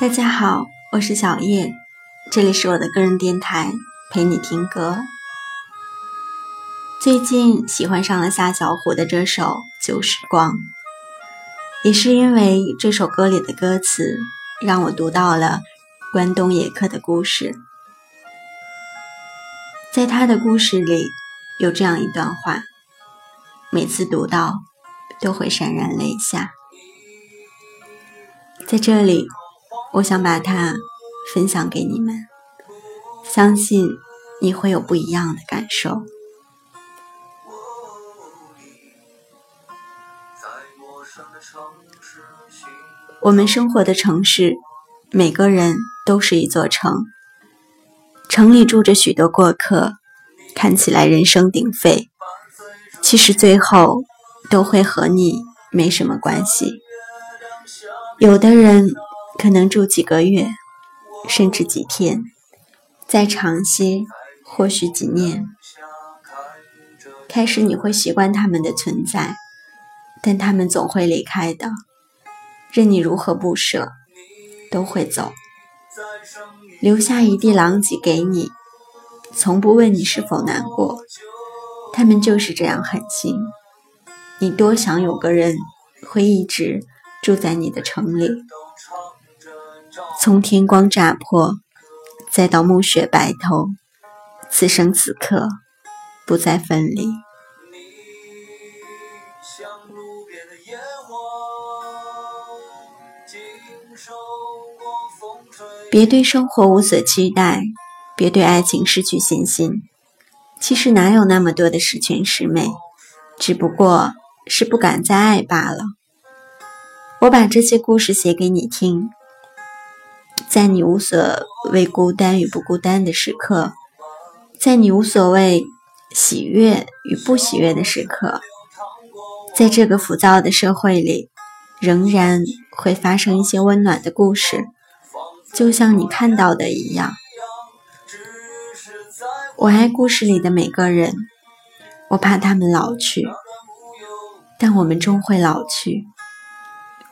大家好，我是小叶，这里是我的个人电台，陪你听歌。最近喜欢上了夏小虎的这首《旧时光》，也是因为这首歌里的歌词，让我读到了关东野客的故事。在他的故事里，有这样一段话，每次读到都会潸然泪下。在这里。我想把它分享给你们，相信你会有不一样的感受。我们生活的城市，每个人都是一座城，城里住着许多过客，看起来人声鼎沸，其实最后都会和你没什么关系。有的人。可能住几个月，甚至几天，再长些，或许几年。开始你会习惯他们的存在，但他们总会离开的，任你如何不舍，都会走，留下一地狼藉给你，从不问你是否难过。他们就是这样狠心。你多想有个人会一直住在你的城里。从天光乍破，再到暮雪白头，此生此刻不再分离。别对生活无所期待，别对爱情失去信心。其实哪有那么多的十全十美，只不过是不敢再爱罢了。我把这些故事写给你听。在你无所谓孤单与不孤单的时刻，在你无所谓喜悦与不喜悦的时刻，在这个浮躁的社会里，仍然会发生一些温暖的故事，就像你看到的一样。我爱故事里的每个人，我怕他们老去，但我们终会老去。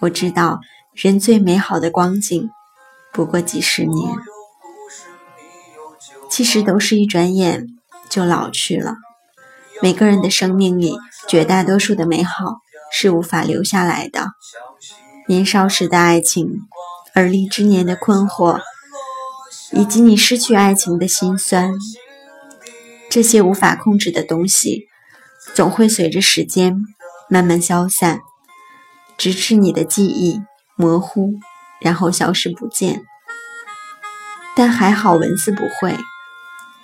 我知道，人最美好的光景。不过几十年，其实都是一转眼就老去了。每个人的生命里，绝大多数的美好是无法留下来的。年少时的爱情，而立之年的困惑，以及你失去爱情的心酸，这些无法控制的东西，总会随着时间慢慢消散，直至你的记忆模糊。然后消失不见，但还好文字不会，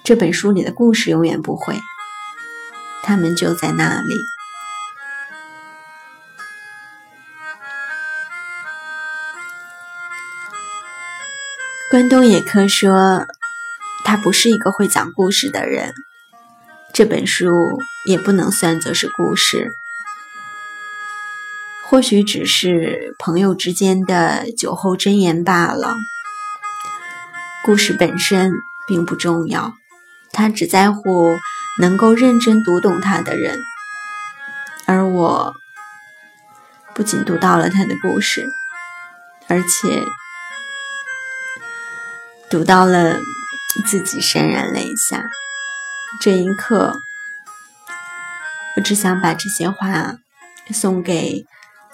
这本书里的故事永远不会，他们就在那里。关东野客说，他不是一个会讲故事的人，这本书也不能算作是故事。或许只是朋友之间的酒后真言罢了。故事本身并不重要，他只在乎能够认真读懂他的人。而我不仅读到了他的故事，而且读到了自己潸然泪下。这一刻，我只想把这些话送给。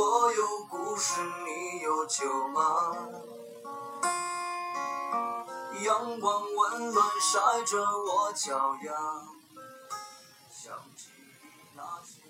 我有故事，你有酒吗？阳光温暖晒着我脚丫，想起那些。